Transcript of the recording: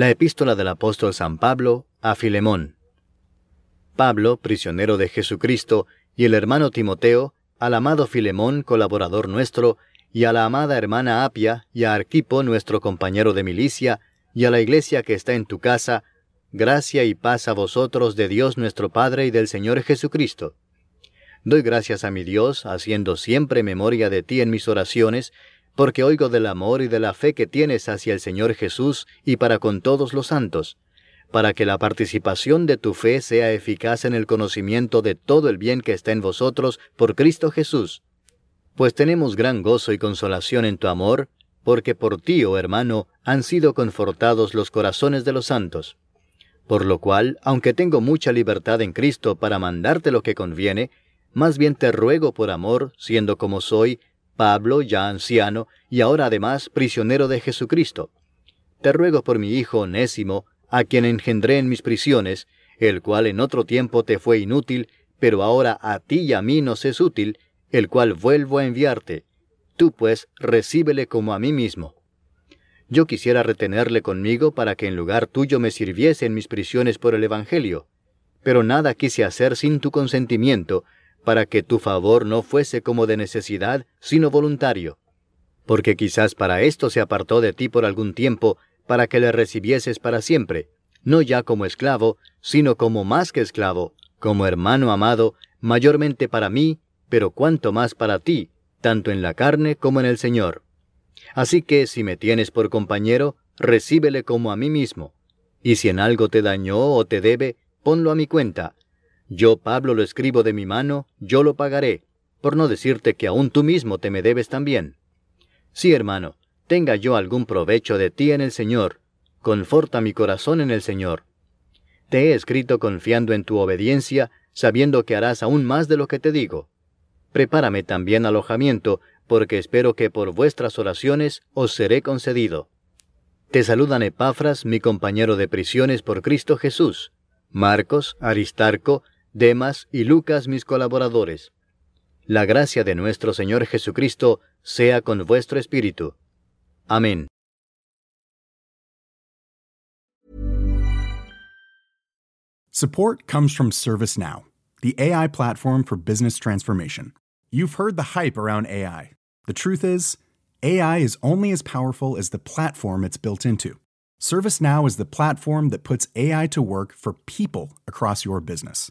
La epístola del apóstol San Pablo a Filemón. Pablo, prisionero de Jesucristo, y el hermano Timoteo, al amado Filemón, colaborador nuestro, y a la amada hermana Apia, y a Arquipo, nuestro compañero de milicia, y a la iglesia que está en tu casa, gracia y paz a vosotros de Dios nuestro Padre y del Señor Jesucristo. Doy gracias a mi Dios, haciendo siempre memoria de ti en mis oraciones, porque oigo del amor y de la fe que tienes hacia el Señor Jesús y para con todos los santos, para que la participación de tu fe sea eficaz en el conocimiento de todo el bien que está en vosotros por Cristo Jesús. Pues tenemos gran gozo y consolación en tu amor, porque por ti, oh hermano, han sido confortados los corazones de los santos. Por lo cual, aunque tengo mucha libertad en Cristo para mandarte lo que conviene, más bien te ruego por amor, siendo como soy, Pablo, ya anciano, y ahora además prisionero de Jesucristo. Te ruego por mi hijo Onésimo, a quien engendré en mis prisiones, el cual en otro tiempo te fue inútil, pero ahora a ti y a mí nos es útil, el cual vuelvo a enviarte. Tú pues recíbele como a mí mismo. Yo quisiera retenerle conmigo para que en lugar tuyo me sirviese en mis prisiones por el Evangelio, pero nada quise hacer sin tu consentimiento, para que tu favor no fuese como de necesidad, sino voluntario. Porque quizás para esto se apartó de ti por algún tiempo, para que le recibieses para siempre, no ya como esclavo, sino como más que esclavo, como hermano amado, mayormente para mí, pero cuanto más para ti, tanto en la carne como en el Señor. Así que si me tienes por compañero, recíbele como a mí mismo. Y si en algo te dañó o te debe, ponlo a mi cuenta, yo, Pablo, lo escribo de mi mano, yo lo pagaré, por no decirte que aún tú mismo te me debes también. Sí, hermano, tenga yo algún provecho de ti en el Señor, conforta mi corazón en el Señor. Te he escrito confiando en tu obediencia, sabiendo que harás aún más de lo que te digo. Prepárame también alojamiento, porque espero que por vuestras oraciones os seré concedido. Te saludan Epafras, mi compañero de prisiones por Cristo Jesús, Marcos, Aristarco, Demas y Lucas mis colaboradores. La gracia de nuestro Señor Jesucristo sea con vuestro espíritu. Amén. Support comes from ServiceNow, the AI platform for business transformation. You've heard the hype around AI. The truth is, AI is only as powerful as the platform it's built into. ServiceNow is the platform that puts AI to work for people across your business